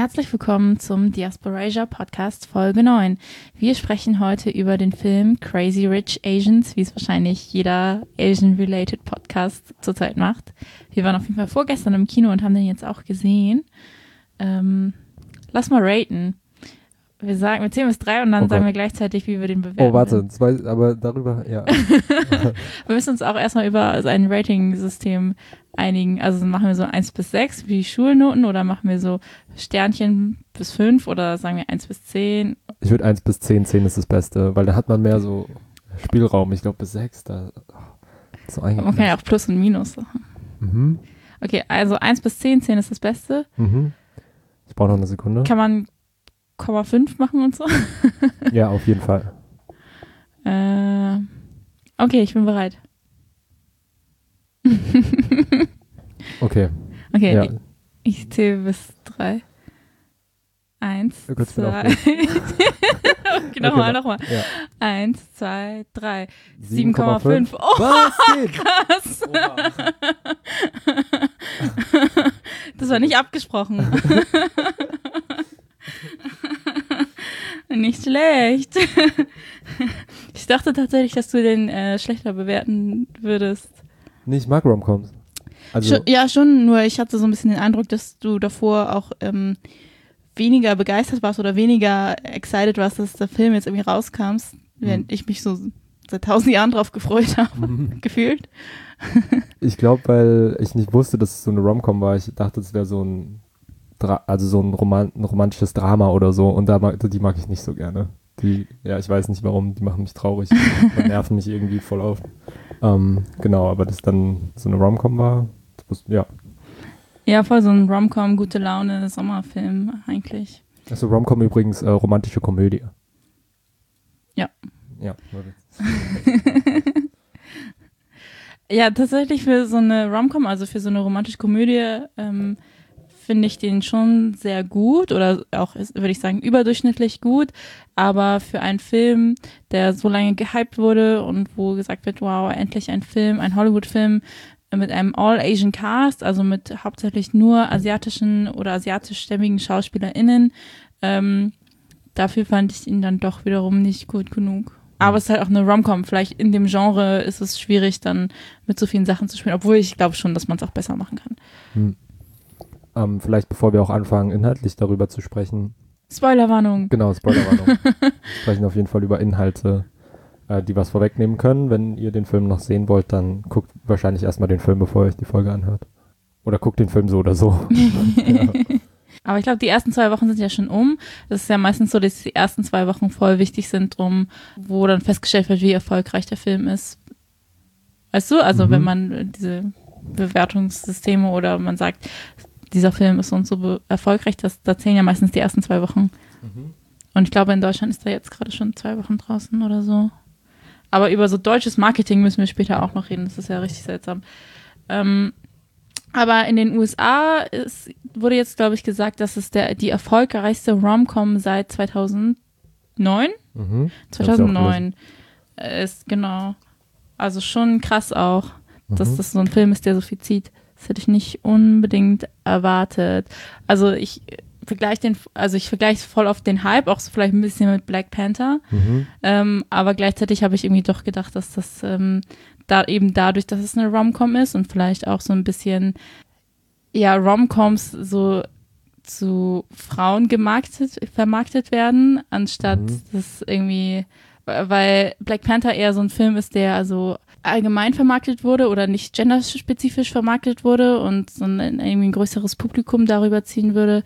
Herzlich willkommen zum Diasporasia Podcast Folge 9. Wir sprechen heute über den Film Crazy Rich Asians, wie es wahrscheinlich jeder Asian-related Podcast zurzeit macht. Wir waren auf jeden Fall vorgestern im Kino und haben den jetzt auch gesehen. Ähm, lass mal raten. Wir sagen, wir zählen bis drei und dann Oh sagen wir gleichzeitig, wie wir den bewerten. Oh, warte, zwei, aber darüber, ja. Wir müssen uns auch erstmal über ein Rating-System einigen. Also machen wir so 1 bis 6 wie Schulnoten oder machen wir so Sternchen bis 5 oder sagen wir 1 bis 10? Ich würde 1 bis 10, 10 ist das Beste, weil da hat man mehr so Spielraum. Ich glaube bis 6, da so Man kann ja auch Plus und Minus. Mhm. Okay, also 1 bis 10, 10 ist das Beste. Mhm. Ich brauche noch eine Sekunde. Kann man 0,5 machen und so? Ja, auf jeden Fall. Äh, okay, ich bin bereit. Okay. Okay, Ja. ich, ich zähle bis 3. 1, Du kannst mir 2. auch okay, nochmal, Okay, nochmal. Ja. 1, 2, 3. 7,5. 7,5. Oh, Was geht? krass. Oha. Das war nicht abgesprochen. Nicht schlecht. Ich dachte tatsächlich, dass du den äh, schlechter bewerten würdest. Nee, ich mag Romcoms. Also, Schon, ja, schon, nur ich hatte so ein bisschen den Eindruck, dass du davor auch ähm, weniger begeistert warst oder weniger excited warst, dass der Film jetzt irgendwie rauskam, während Mhm. ich mich so seit tausend Jahren drauf gefreut habe, gefühlt. ich glaube, weil ich nicht wusste, dass es so eine Romcom war. Ich dachte, es wäre so ein, also so ein, Roman ein romantisches Drama oder so. Und da mag, die mag ich nicht so gerne. Die, ja, ich weiß nicht warum, die machen mich traurig und nerven mich irgendwie voll auf. Ähm, genau, aber dass dann so eine Romcom war, das ja. Ja, voll so ein Rom-Com, gute Laune, Sommerfilm eigentlich. Also Romcom übrigens äh, romantische Komödie. Ja. Ja. das- Ja, tatsächlich für so eine Rom-Com, also für so eine romantische Komödie, ähm, finde ich den schon sehr gut oder auch, würde ich sagen, überdurchschnittlich gut. Aber für einen Film, der so lange gehypt wurde und wo gesagt wird, wow, endlich ein Film, ein Hollywood-Film mit einem All-Asian Cast, also mit hauptsächlich nur asiatischen oder asiatischstämmigen SchauspielerInnen, ähm, dafür fand ich ihn dann doch wiederum nicht gut genug. Aber es ist halt auch eine Rom-Com. Vielleicht in dem Genre ist es schwierig, dann mit so vielen Sachen zu spielen, obwohl ich glaube schon, dass man es auch besser machen kann. Hm. Ähm, vielleicht bevor wir auch anfangen, inhaltlich darüber zu sprechen. Spoilerwarnung. Genau, Spoilerwarnung. wir sprechen auf jeden Fall über Inhalte, äh, die was vorwegnehmen können. Wenn ihr den Film noch sehen wollt, dann guckt wahrscheinlich erstmal den Film, bevor ihr euch die Folge anhört. Oder guckt den Film so oder so. ja. Aber ich glaube, die ersten zwei Wochen sind ja schon um. Das ist ja meistens so, dass die ersten zwei Wochen voll wichtig sind, drum, wo dann festgestellt wird, wie erfolgreich der Film ist. Weißt du? Also Mhm. wenn man diese Bewertungssysteme oder man sagt, dieser Film ist so und so be- erfolgreich, das, da zählen ja meistens die ersten zwei Wochen. Und ich glaube, in Deutschland ist er jetzt gerade schon zwei Wochen draußen oder so. Aber über so deutsches Marketing müssen wir später auch noch reden. Das ist ja richtig seltsam. Ähm, aber in den USA ist, wurde jetzt, glaube ich, gesagt, dass es der, die erfolgreichste Rom-Com seit 2009? Mhm. 2009 ist, genau. Also schon krass auch, dass Mhm. das so ein Film ist, der so viel zieht. Das hätte ich nicht unbedingt erwartet. Also ich vergleiche den, also ich vergleiche voll oft den Hype, auch so vielleicht ein bisschen mit Black Panther. Mhm. Ähm, aber gleichzeitig habe ich irgendwie doch gedacht, dass das ähm, da eben dadurch, dass es eine Rom-Com ist und vielleicht auch so ein bisschen, ja, Rom-Coms so zu Frauen gemarktet, vermarktet werden, anstatt Mhm. das irgendwie, weil Black Panther eher so ein Film ist, der also allgemein vermarktet wurde oder nicht genderspezifisch vermarktet wurde und so ein, irgendwie ein größeres Publikum darüber ziehen würde,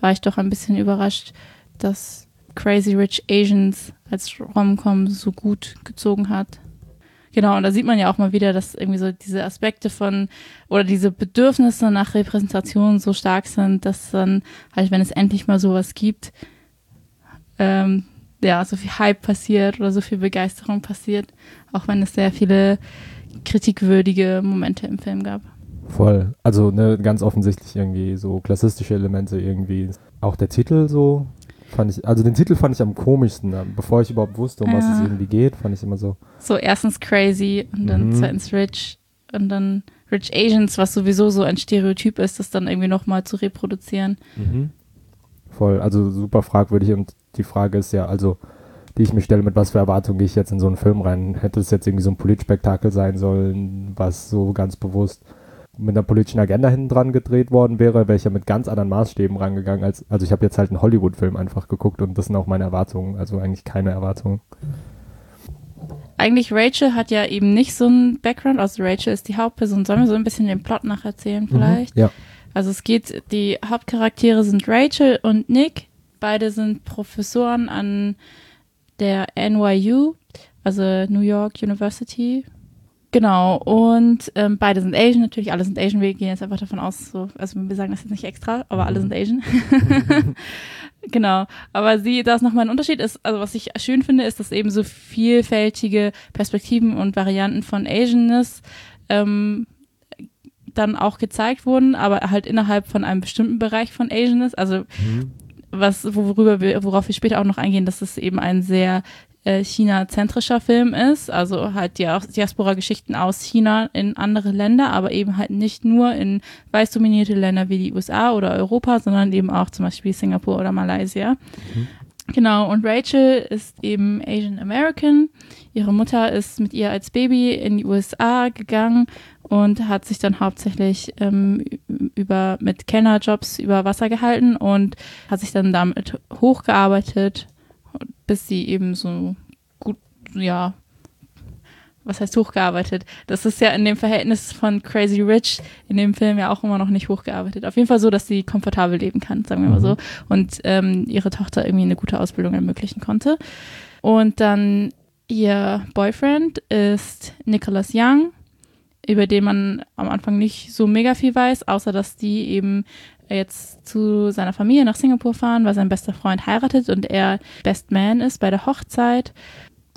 war ich doch ein bisschen überrascht, dass Crazy Rich Asians als Rom-Com so gut gezogen hat. Genau, und da sieht man ja auch mal wieder, dass irgendwie so diese Aspekte von oder diese Bedürfnisse nach Repräsentation so stark sind, dass dann halt, wenn es endlich mal sowas gibt, ähm, ja, so viel Hype passiert oder so viel Begeisterung passiert, auch wenn es sehr viele kritikwürdige Momente im Film gab. Voll. Also ne, ganz offensichtlich irgendwie so klassistische Elemente irgendwie. Auch der Titel so fand ich, also den Titel fand ich am komischsten. Bevor ich überhaupt wusste, um was Ja. es irgendwie geht, fand ich immer so. So erstens crazy und dann Mhm. zweitens rich und dann Rich Asians, was sowieso so ein Stereotyp ist, das dann irgendwie nochmal zu reproduzieren. Mhm. voll. Also super fragwürdig und die Frage ist ja, also die ich mir stelle, mit was für Erwartungen gehe ich jetzt in so einen Film rein? Hätte es jetzt irgendwie so ein Politspektakel sein sollen, was so ganz bewusst mit einer politischen Agenda hinten dran gedreht worden wäre, wäre ich ja mit ganz anderen Maßstäben rangegangen. Als, also ich habe jetzt halt einen Hollywood-Film einfach geguckt und das sind auch meine Erwartungen, also eigentlich keine Erwartungen. Eigentlich Rachel hat ja eben nicht so einen Background, also Rachel ist die Hauptperson. Sollen wir so ein bisschen den Plot nacherzählen vielleicht? Mhm, ja. Also es geht, die Hauptcharaktere sind Rachel und Nick. Beide sind Professoren an der NYU, also New York University. Genau, und ähm, beide sind Asian, natürlich, alle sind Asian. Wir gehen jetzt einfach davon aus, so, also wir sagen das jetzt nicht extra, aber alle sind Asian. genau, aber sie, da ist nochmal ein Unterschied ist, also was ich schön finde, ist, dass eben so vielfältige Perspektiven und Varianten von Asianness ähm, dann auch gezeigt wurden, aber halt innerhalb von einem bestimmten Bereich von Asianness. Also mhm was, worüber wir, worauf wir später auch noch eingehen, dass es eben ein sehr äh, China-zentrischer Film ist, also halt die Diaspora-Geschichten aus China in andere Länder, aber eben halt nicht nur in weiß dominierte Länder wie die USA oder Europa, sondern eben auch zum Beispiel Singapur oder Malaysia. Mhm. Genau, und Rachel ist eben Asian American. Ihre Mutter ist mit ihr als Baby in die USA gegangen und hat sich dann hauptsächlich ähm, über mit Kellnerjobs über Wasser gehalten und hat sich dann damit hochgearbeitet, bis sie eben so gut, ja, was heißt hochgearbeitet? Das ist ja in dem Verhältnis von Crazy Rich in dem Film ja auch immer noch nicht hochgearbeitet. Auf jeden Fall so, dass sie komfortabel leben kann, sagen wir mal so. Mhm. Und ähm, ihre Tochter irgendwie eine gute Ausbildung ermöglichen konnte. Und dann ihr Boyfriend ist Nicholas Young über den man am Anfang nicht so mega viel weiß, außer dass die eben jetzt zu seiner Familie nach Singapur fahren, weil sein bester Freund heiratet und er Best Man ist bei der Hochzeit.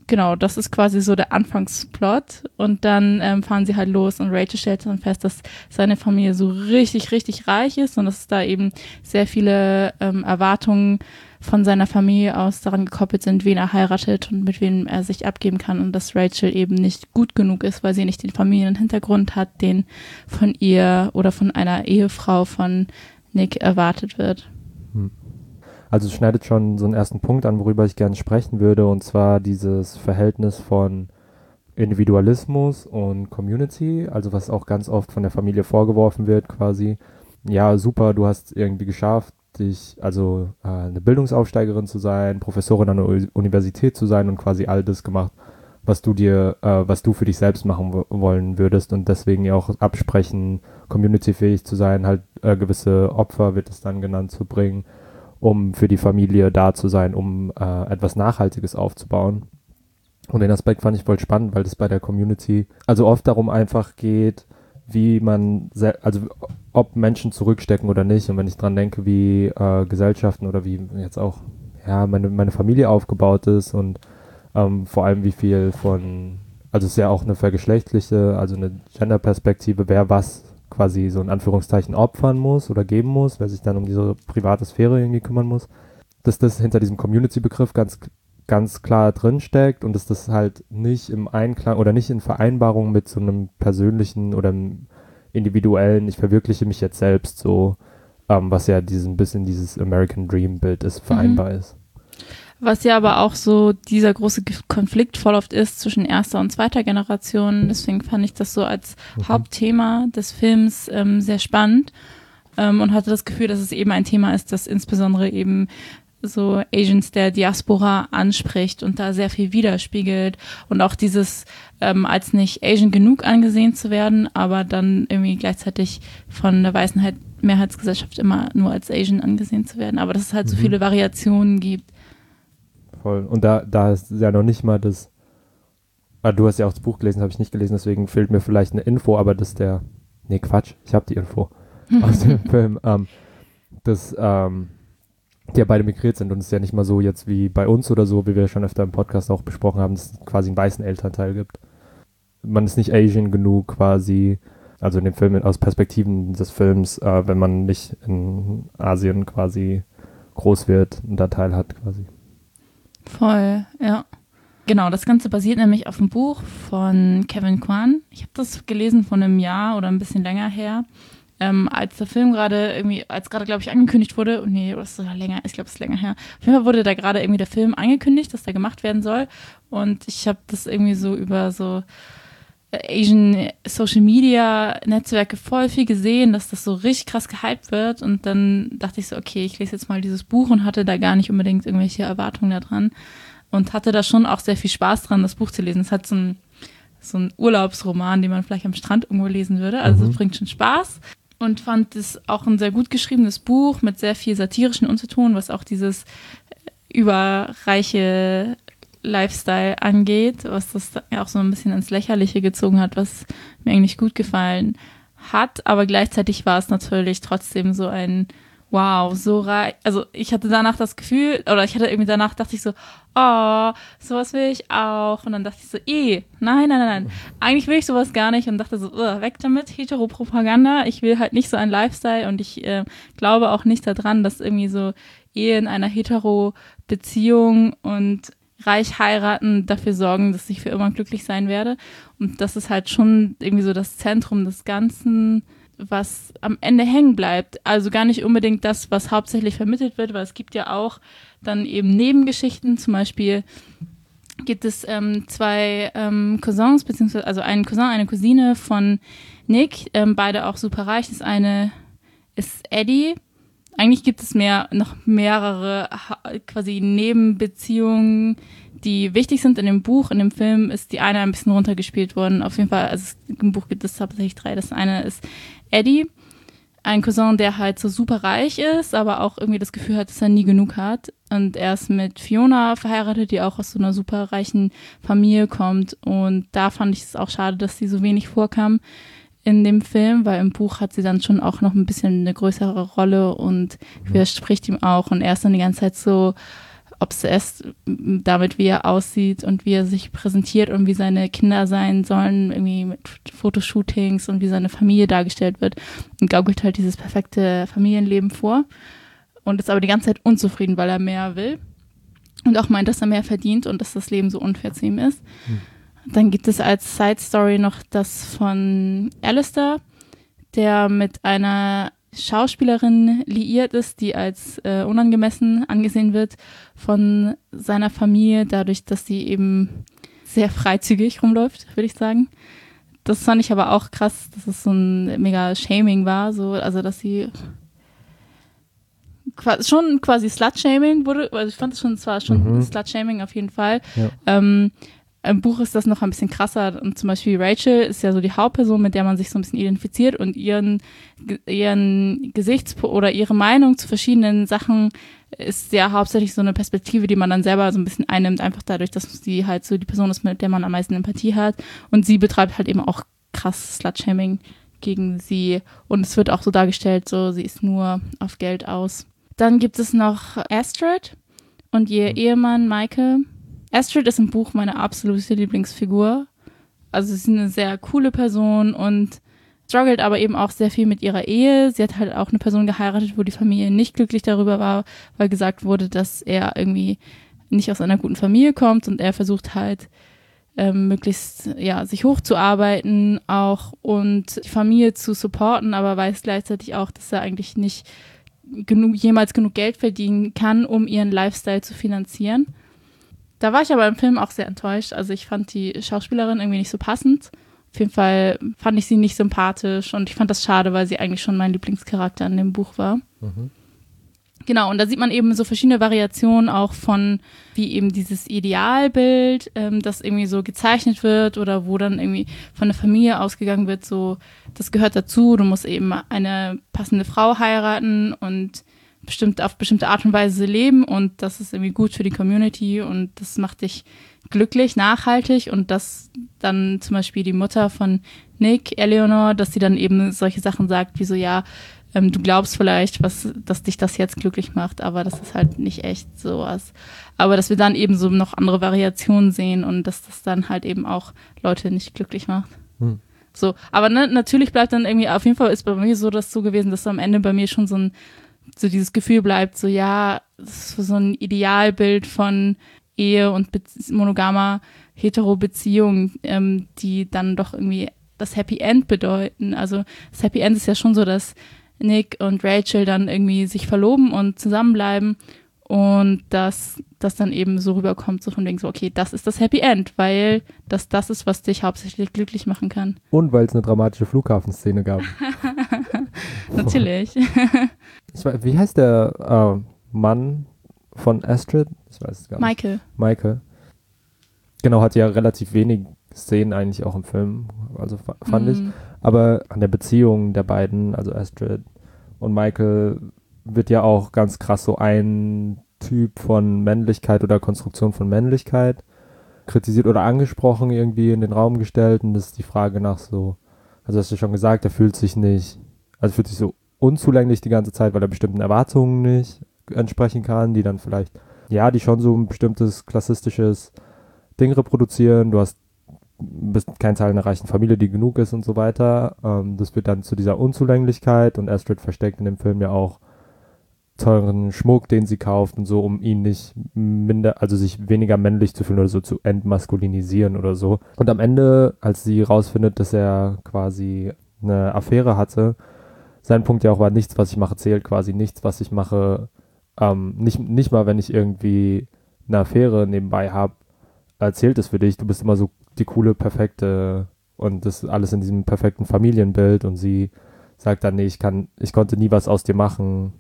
Genau, das ist quasi so der Anfangsplot. Und dann ähm, fahren sie halt los und Rachel stellt dann fest, dass seine Familie so richtig, richtig reich ist und dass es da eben sehr viele ähm, Erwartungen von seiner Familie aus daran gekoppelt sind, wen er heiratet und mit wem er sich abgeben kann und dass Rachel eben nicht gut genug ist, weil sie nicht den Familienhintergrund hat, den von ihr oder von einer Ehefrau von Nick erwartet wird. Hm. Also es schneidet schon so einen ersten Punkt an, worüber ich gerne sprechen würde, und zwar dieses Verhältnis von Individualismus und Community, also was auch ganz oft von der Familie vorgeworfen wird, quasi. Ja, super, du hast irgendwie geschafft, dich, also äh, eine Bildungsaufsteigerin zu sein, Professorin an der Universität zu sein und quasi all das gemacht, was du dir, äh, was du für dich selbst machen wollen würdest und deswegen ja auch absprechen, communityfähig zu sein, halt äh, gewisse Opfer wird es dann genannt zu bringen, um für die Familie da zu sein, um äh, etwas Nachhaltiges aufzubauen. Und den Aspekt fand ich voll spannend, weil das bei der Community also oft darum einfach geht, wie man, also ob Menschen zurückstecken oder nicht. Und wenn ich dran denke, wie äh, Gesellschaften oder wie jetzt auch ja meine, meine Familie aufgebaut ist und ähm, vor allem wie viel von, also es ist ja auch eine vergeschlechtliche, also eine Gender-Perspektive, wer was quasi so in Anführungszeichen opfern muss oder geben muss, wer sich dann um diese private Sphäre irgendwie kümmern muss, dass das hinter diesem Community-Begriff ganz ganz klar drinsteckt und dass das halt nicht im Einklang oder nicht in Vereinbarung mit so einem persönlichen oder einem individuellen, ich verwirkliche mich jetzt selbst so, ähm, was ja diesen bisschen dieses American Dream Bild ist, vereinbar mhm. ist. Was ja aber auch so dieser große Konflikt voll oft ist zwischen erster und zweiter Generation. Deswegen fand ich das so als mhm. Hauptthema des Films ähm, sehr spannend ähm, und hatte das Gefühl, dass es eben ein Thema ist, das insbesondere eben so Asians der Diaspora anspricht und da sehr viel widerspiegelt und auch dieses ähm, als nicht Asian genug angesehen zu werden, aber dann irgendwie gleichzeitig von der weißen Mehrheitsgesellschaft immer nur als Asian angesehen zu werden, aber dass es halt mhm. so viele Variationen gibt. Voll. Und da, da ist ja noch nicht mal das, ah, du hast ja auch das Buch gelesen, habe ich nicht gelesen, deswegen fehlt mir vielleicht eine Info, aber das der, nee Quatsch, ich habe die Info aus dem Film, ähm, das, ähm, die ja beide migriert sind und es ist ja nicht mal so jetzt wie bei uns oder so, wie wir schon öfter im Podcast auch besprochen haben, dass es quasi einen weißen Elternteil gibt. Man ist nicht Asian genug quasi, also in dem Film aus Perspektiven des Films, äh, wenn man nicht in Asien quasi groß wird und da Teil hat quasi. Voll, ja. Genau, das Ganze basiert nämlich auf einem Buch von Kevin Kwan. Ich habe das gelesen von einem Jahr oder ein bisschen länger her. Ähm, als der Film gerade irgendwie, als gerade, glaube ich, angekündigt wurde, und nee, das ist länger, ich glaube, es ist länger her. Auf jeden Fall wurde da gerade irgendwie der Film angekündigt, dass der gemacht werden soll. Und ich habe das irgendwie so über so Asian Social Media Netzwerke voll viel gesehen, dass das so richtig krass gehypt wird. Und dann dachte ich so, okay, ich lese jetzt mal dieses Buch und hatte da gar nicht unbedingt irgendwelche Erwartungen daran. Und hatte da schon auch sehr viel Spaß dran, das Buch zu lesen. Es hat so ein, so ein Urlaubsroman, den man vielleicht am Strand irgendwo lesen würde. Also es mhm. bringt schon Spaß. Und fand es auch ein sehr gut geschriebenes Buch mit sehr viel satirischen Unterton, was auch dieses überreiche Lifestyle angeht, was das auch so ein bisschen ins Lächerliche gezogen hat, was mir eigentlich gut gefallen hat. Aber gleichzeitig war es natürlich trotzdem so ein Wow, so reich. Also ich hatte danach das Gefühl, oder ich hatte irgendwie danach dachte ich so, oh, sowas will ich auch. Und dann dachte ich so, eh, nein, nein, nein, nein. Eigentlich will ich sowas gar nicht und dachte so, weg damit, Heteropropaganda. Ich will halt nicht so ein Lifestyle und ich äh, glaube auch nicht daran, dass irgendwie so Ehe in einer Hetero-Beziehung und reich heiraten, dafür sorgen, dass ich für immer glücklich sein werde. Und das ist halt schon irgendwie so das Zentrum des Ganzen, was am Ende hängen bleibt. Also gar nicht unbedingt das, was hauptsächlich vermittelt wird, weil es gibt ja auch dann eben Nebengeschichten. Zum Beispiel gibt es ähm, zwei ähm, Cousins, beziehungsweise also einen Cousin, eine Cousine von Nick, ähm, beide auch super reich. Das eine ist Eddie, eigentlich gibt es mehr, noch mehrere quasi Nebenbeziehungen, die wichtig sind in dem Buch. In dem Film ist die eine ein bisschen runtergespielt worden. Auf jeden Fall, also im Buch gibt es hauptsächlich drei. Das eine ist Eddie, ein Cousin, der halt so super reich ist, aber auch irgendwie das Gefühl hat, dass er nie genug hat. Und er ist mit Fiona verheiratet, die auch aus so einer super reichen Familie kommt. Und da fand ich es auch schade, dass sie so wenig vorkam in dem Film, weil im Buch hat sie dann schon auch noch ein bisschen eine größere Rolle und mhm. widerspricht ihm auch und er ist dann die ganze Zeit so obsessed damit, wie er aussieht und wie er sich präsentiert und wie seine Kinder sein sollen, irgendwie mit Fotoshootings und wie seine Familie dargestellt wird und gaukelt halt dieses perfekte Familienleben vor und ist aber die ganze Zeit unzufrieden, weil er mehr will und auch meint, dass er mehr verdient und dass das Leben so unfair zu ihm ist. Mhm. Dann gibt es als Side Story noch das von Alistair, der mit einer Schauspielerin liiert ist, die als äh, unangemessen angesehen wird von seiner Familie, dadurch, dass sie eben sehr freizügig rumläuft, würde ich sagen. Das fand ich aber auch krass, dass es so ein mega Shaming war, so, also dass sie schon quasi Slut-Shaming wurde, also ich fand es schon, zwar schon mhm. Slut-Shaming auf jeden Fall. Ja. Ähm, im Buch ist das noch ein bisschen krasser. Und zum Beispiel Rachel ist ja so die Hauptperson, mit der man sich so ein bisschen identifiziert und ihren, ihren Gesichts- oder ihre Meinung zu verschiedenen Sachen ist ja hauptsächlich so eine Perspektive, die man dann selber so ein bisschen einnimmt, einfach dadurch, dass sie halt so die Person ist, mit der man am meisten Empathie hat. Und sie betreibt halt eben auch krass Slutshaming gegen sie. Und es wird auch so dargestellt, so sie ist nur auf Geld aus. Dann gibt es noch Astrid und ihr Ehemann Michael Astrid ist im Buch meine absolute Lieblingsfigur. Also sie ist eine sehr coole Person und struggelt aber eben auch sehr viel mit ihrer Ehe. Sie hat halt auch eine Person geheiratet, wo die Familie nicht glücklich darüber war, weil gesagt wurde, dass er irgendwie nicht aus einer guten Familie kommt und er versucht halt ähm, möglichst ja sich hochzuarbeiten auch und die Familie zu supporten, aber weiß gleichzeitig auch, dass er eigentlich nicht genug jemals genug Geld verdienen kann, um ihren Lifestyle zu finanzieren. Da war ich aber im Film auch sehr enttäuscht. Also ich fand die Schauspielerin irgendwie nicht so passend. Auf jeden Fall fand ich sie nicht sympathisch und ich fand das schade, weil sie eigentlich schon mein Lieblingscharakter in dem Buch war. Mhm. Genau, und da sieht man eben so verschiedene Variationen auch von, wie eben dieses Idealbild, ähm, das irgendwie so gezeichnet wird oder wo dann irgendwie von der Familie ausgegangen wird, so, das gehört dazu, du musst eben eine passende Frau heiraten und bestimmt auf bestimmte Art und Weise leben und das ist irgendwie gut für die Community und das macht dich glücklich, nachhaltig und dass dann zum Beispiel die Mutter von Nick, Eleanor, dass sie dann eben solche Sachen sagt, wie so, ja, ähm, du glaubst vielleicht, was, dass dich das jetzt glücklich macht, aber das ist halt nicht echt sowas. Aber dass wir dann eben so noch andere Variationen sehen und dass das dann halt eben auch Leute nicht glücklich macht. Hm. So, aber ne, natürlich bleibt dann irgendwie, auf jeden Fall ist bei mir so das so gewesen, dass am Ende bei mir schon so ein so dieses Gefühl bleibt, so ja, das ist so ein Idealbild von Ehe und Be monogamer Hetero-Beziehung, ähm, die dann doch irgendwie das Happy End bedeuten. Also das Happy End ist ja schon so, dass Nick und Rachel dann irgendwie sich verloben und zusammenbleiben und dass das dann eben so rüberkommt, so von wegen so, okay, das ist das Happy End, weil das das ist, was dich hauptsächlich glücklich machen kann. Und weil es eine dramatische Flughafenszene gab. Natürlich. Weiß, wie heißt der äh, Mann von Astrid? Ich weiß es gar nicht. Michael. Michael. Genau, hat ja relativ wenig Szenen eigentlich auch im Film, also fa- fand ich. Mm, Aber an der Beziehung der beiden, also Astrid und Michael, wird ja auch ganz krass so ein Typ von Männlichkeit oder Konstruktion von Männlichkeit kritisiert oder angesprochen, irgendwie in den Raum gestellt. Und das ist die Frage nach so, also hast du schon gesagt, er fühlt sich nicht, also fühlt sich so unzulänglich die ganze Zeit, weil er bestimmten Erwartungen nicht entsprechen kann, die dann vielleicht, ja, die schon so ein bestimmtes klassistisches Ding reproduzieren. Du hast bist kein Teil einer reichen Familie, die genug ist und so weiter. Ähm, das wird dann zu dieser Unzulänglichkeit und Astrid versteckt in dem Film ja auch teuren Schmuck, den sie kauft und so, um ihn nicht minder, also sich weniger männlich zu fühlen oder so zu entmaskulinisieren oder so. Und am Ende, als sie rausfindet, dass er quasi eine Affäre hatte, sein Punkt ja auch war, nichts, was ich mache, zählt quasi nichts, was ich mache, ähm, nicht, nicht mal, wenn ich irgendwie eine Affäre nebenbei habe, erzählt es für dich. Du bist immer so die coole, perfekte und das alles in diesem perfekten Familienbild und sie sagt dann, nee, ich kann, ich konnte nie was aus dir machen,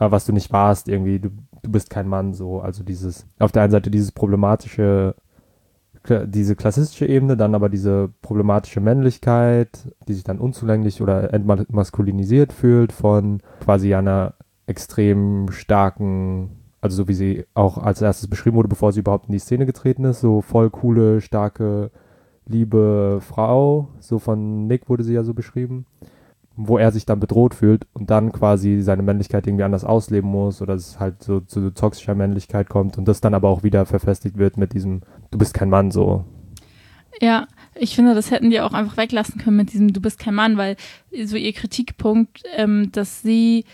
äh, was du nicht warst, irgendwie, du, du bist kein Mann, so. Also dieses, auf der einen Seite dieses problematische, diese klassistische Ebene, dann aber diese problematische Männlichkeit, die sich dann unzulänglich oder entmaskulinisiert fühlt von quasi einer extrem starken, also so wie sie auch als erstes beschrieben wurde, bevor sie überhaupt in die Szene getreten ist, so voll coole, starke, liebe Frau, so von Nick wurde sie ja so beschrieben, wo er sich dann bedroht fühlt und dann quasi seine Männlichkeit irgendwie anders ausleben muss oder es halt so zu toxischer Männlichkeit kommt und das dann aber auch wieder verfestigt wird mit diesem, du bist kein Mann, so. Ja, ich finde, das hätten die auch einfach weglassen können mit diesem Du bist kein Mann, weil so ihr Kritikpunkt, ähm, dass sie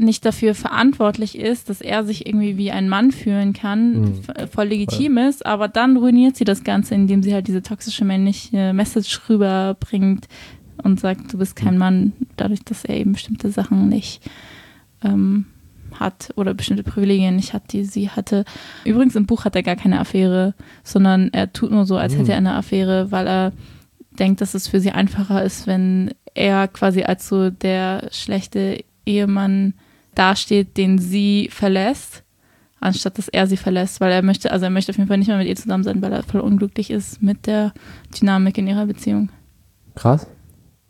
nicht dafür verantwortlich ist, dass er sich irgendwie wie ein Mann fühlen kann, Mhm. f- voll legitim ist, aber dann ruiniert sie das Ganze, indem sie halt diese toxische männliche Message rüberbringt und sagt, du bist kein Mhm. Mann, dadurch, dass er eben bestimmte Sachen nicht ähm, hat oder bestimmte Privilegien nicht hat, die sie hatte. Übrigens im Buch hat er gar keine Affäre, sondern er tut nur so, als Mhm. hätte er eine Affäre, weil er denkt, dass es für sie einfacher ist, wenn er quasi als so der schlechte Ehemann dasteht, den sie verlässt, anstatt dass er sie verlässt, weil er möchte, also er möchte auf jeden Fall nicht mehr mit ihr zusammen sein, weil er voll unglücklich ist mit der Dynamik in ihrer Beziehung. Krass.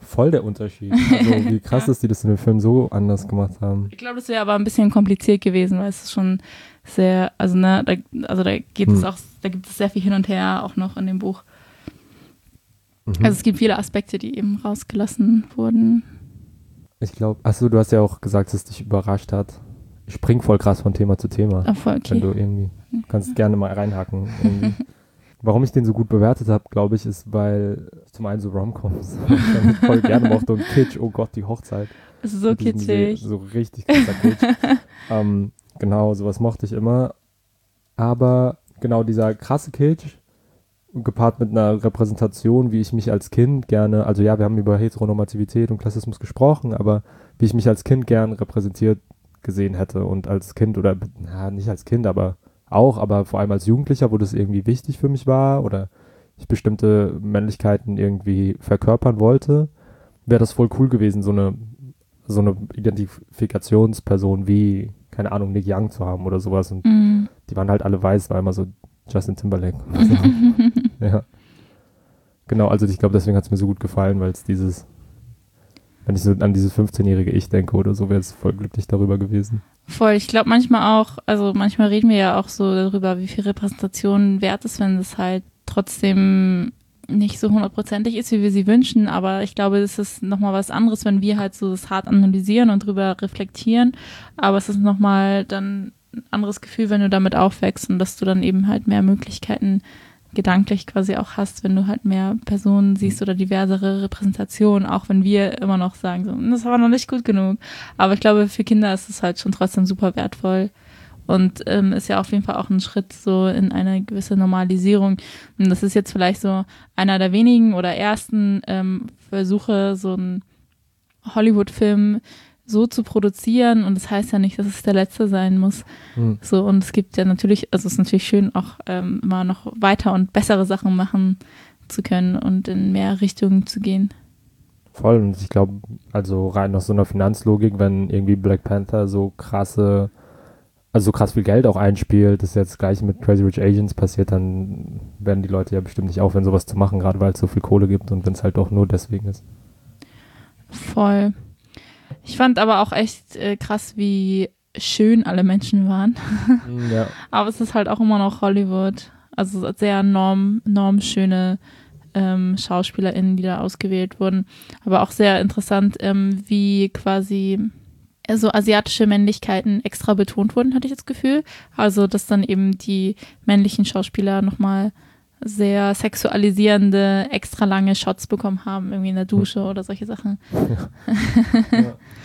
Voll der Unterschied. Also wie krass ist, die das in dem Film so anders gemacht haben. Ich glaube, das wäre aber ein bisschen kompliziert gewesen, weil es ist schon sehr, also ne, da, also da geht es Hm. auch, da gibt es sehr viel hin und her auch noch in dem Buch. Mhm. Also es gibt viele Aspekte, die eben rausgelassen wurden. ich glaube, achso, du hast ja auch gesagt, dass es dich überrascht hat. Ich spring voll krass von Thema zu Thema. Aber voll Wenn okay. du irgendwie, kannst gerne mal reinhacken. Warum ich den so gut bewertet habe, glaube ich, ist, weil zum einen so Romcoms ich voll gerne mochte und Kitsch, oh Gott, die Hochzeit. So kitschig. So, so richtig krasser Kitsch. ähm, genau, sowas mochte ich immer. Aber genau dieser krasse Kitsch, gepaart mit einer Repräsentation, wie ich mich als Kind gerne, also ja, wir haben über Heteronormativität und Klassismus gesprochen, aber wie ich mich als Kind gern repräsentiert gesehen hätte und als Kind oder, na, nicht als Kind, aber auch, aber vor allem als Jugendlicher, wo das irgendwie wichtig für mich war oder ich bestimmte Männlichkeiten irgendwie verkörpern wollte, wäre das voll cool gewesen, so eine, so eine Identifikationsperson wie, keine Ahnung, Nick Young zu haben oder sowas. Und Mm. die waren halt alle weiß, war immer so Justin Timberlake. ja. Genau, also ich glaube, deswegen hat es mir so gut gefallen, weil es dieses, wenn ich so an dieses 15-jährige Ich denke oder so, wäre es voll glücklich darüber gewesen. Voll, ich glaube manchmal auch, also manchmal reden wir ja auch so darüber, wie viel Repräsentation wert ist, wenn es halt trotzdem nicht so hundertprozentig ist, wie wir sie wünschen, aber ich glaube, es ist nochmal was anderes, wenn wir halt so das hart analysieren und drüber reflektieren, aber es ist nochmal dann ein anderes Gefühl, wenn du damit aufwächst und dass du dann eben halt mehr Möglichkeiten gedanklich quasi auch hast, wenn du halt mehr Personen siehst oder diversere Repräsentationen, auch wenn wir immer noch sagen, so, das war noch nicht gut genug. Aber ich glaube, für Kinder ist es halt schon trotzdem super wertvoll. und ähm, ist ja auf jeden Fall auch ein Schritt so in eine gewisse Normalisierung. Und das ist jetzt vielleicht so einer der wenigen oder ersten ähm, Versuche, so einen Hollywood-Film so zu produzieren und das heißt ja nicht, dass es der letzte sein muss. Mhm. So und es gibt ja natürlich, also es ist natürlich schön, auch ähm, immer noch weiter und bessere Sachen machen zu können und in mehr Richtungen zu gehen. Voll und ich glaube, also rein aus so einer Finanzlogik, wenn irgendwie Black Panther so krasse, also so krass viel Geld auch einspielt, das jetzt gleich mit Crazy Rich Agents passiert, dann werden die Leute ja bestimmt nicht aufhören, sowas zu machen, gerade weil es so viel Kohle gibt und wenn es halt auch nur deswegen ist. Voll. Ich fand aber auch echt äh, krass, wie schön alle Menschen waren. Mm, ja. aber es ist halt auch immer noch Hollywood. Also sehr norm, normschöne ähm, SchauspielerInnen, die da ausgewählt wurden. Aber auch sehr interessant, ähm, wie quasi so also asiatische Männlichkeiten extra betont wurden, hatte ich das Gefühl. Also, dass dann eben die männlichen Schauspieler nochmal sehr sexualisierende, extra lange Shots bekommen haben, irgendwie in der Dusche oder solche Sachen. Ja.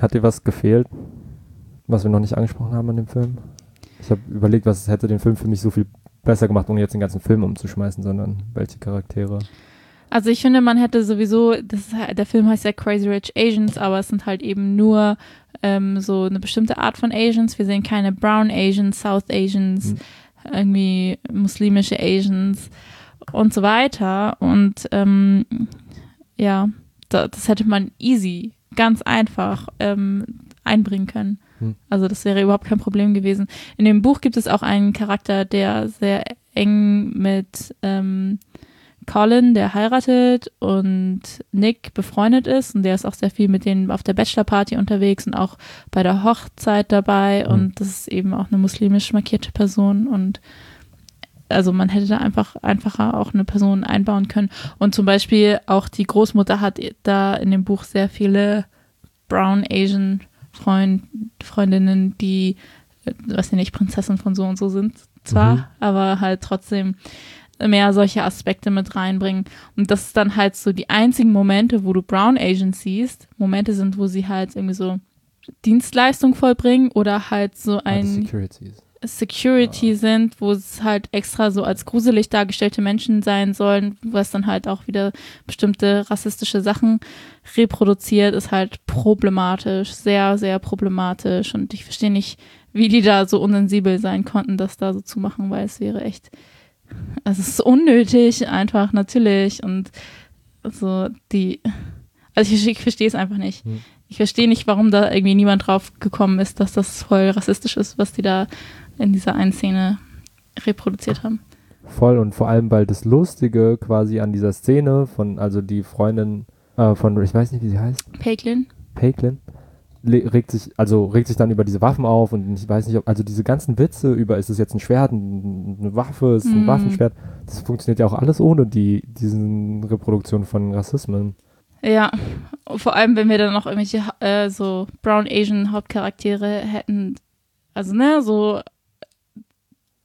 Hat dir was gefehlt, was wir noch nicht angesprochen haben an dem Film? Ich habe überlegt, was hätte den Film für mich so viel besser gemacht, ohne jetzt den ganzen Film umzuschmeißen, sondern welche Charaktere. Also ich finde, man hätte sowieso, das halt, der Film heißt ja Crazy Rich Asians, aber es sind halt eben nur ähm, so eine bestimmte Art von Asians. Wir sehen keine Brown Asians, South Asians, hm. irgendwie muslimische Asians und so weiter. Und ähm, ja, da, das hätte man easy, ganz einfach ähm, einbringen können. Hm. Also das wäre überhaupt kein Problem gewesen. In dem Buch gibt es auch einen Charakter, der sehr eng mit ähm, Colin, der heiratet und Nick befreundet ist und der ist auch sehr viel mit denen auf der Bachelorparty unterwegs und auch bei der Hochzeit dabei mhm. und das ist eben auch eine muslimisch markierte Person und also man hätte da einfach einfacher auch eine Person einbauen können und zum Beispiel auch die Großmutter hat da in dem Buch sehr viele Brown Asian Freund, Freundinnen, die, was ja nicht Prinzessin von so und so sind, zwar, mhm. aber halt trotzdem mehr solche Aspekte mit reinbringen. Und das ist dann halt so die einzigen Momente, wo du Brown Asians siehst, Momente sind, wo sie halt irgendwie so Dienstleistung vollbringen oder halt so ah, ein Securities. Security ja. sind, wo es halt extra so als gruselig dargestellte Menschen sein sollen, was dann halt auch wieder bestimmte rassistische Sachen reproduziert, ist halt problematisch, sehr, sehr problematisch. Und ich verstehe nicht, wie die da so unsensibel sein konnten, das da so zu machen, weil es wäre echt, es ist unnötig, einfach, natürlich. Und so die, also ich, ich verstehe es einfach nicht. Hm. Ich verstehe nicht, warum da irgendwie niemand drauf gekommen ist, dass das voll rassistisch ist, was die da in dieser einen Szene reproduziert haben. Voll und vor allem, weil das Lustige quasi an dieser Szene von, also die Freundin äh, von, ich weiß nicht, wie sie heißt. Peiklin. Peiklin regt sich, also regt sich dann über diese Waffen auf und ich weiß nicht, ob, also diese ganzen Witze über, ist es jetzt ein Schwert, eine Waffe, ist ein mm. Waffenschwert, das funktioniert ja auch alles ohne die, diesen Reproduktion von Rassismen. Ja, vor allem, wenn wir dann noch irgendwelche äh, so Brown Asian Hauptcharaktere hätten, also ne, so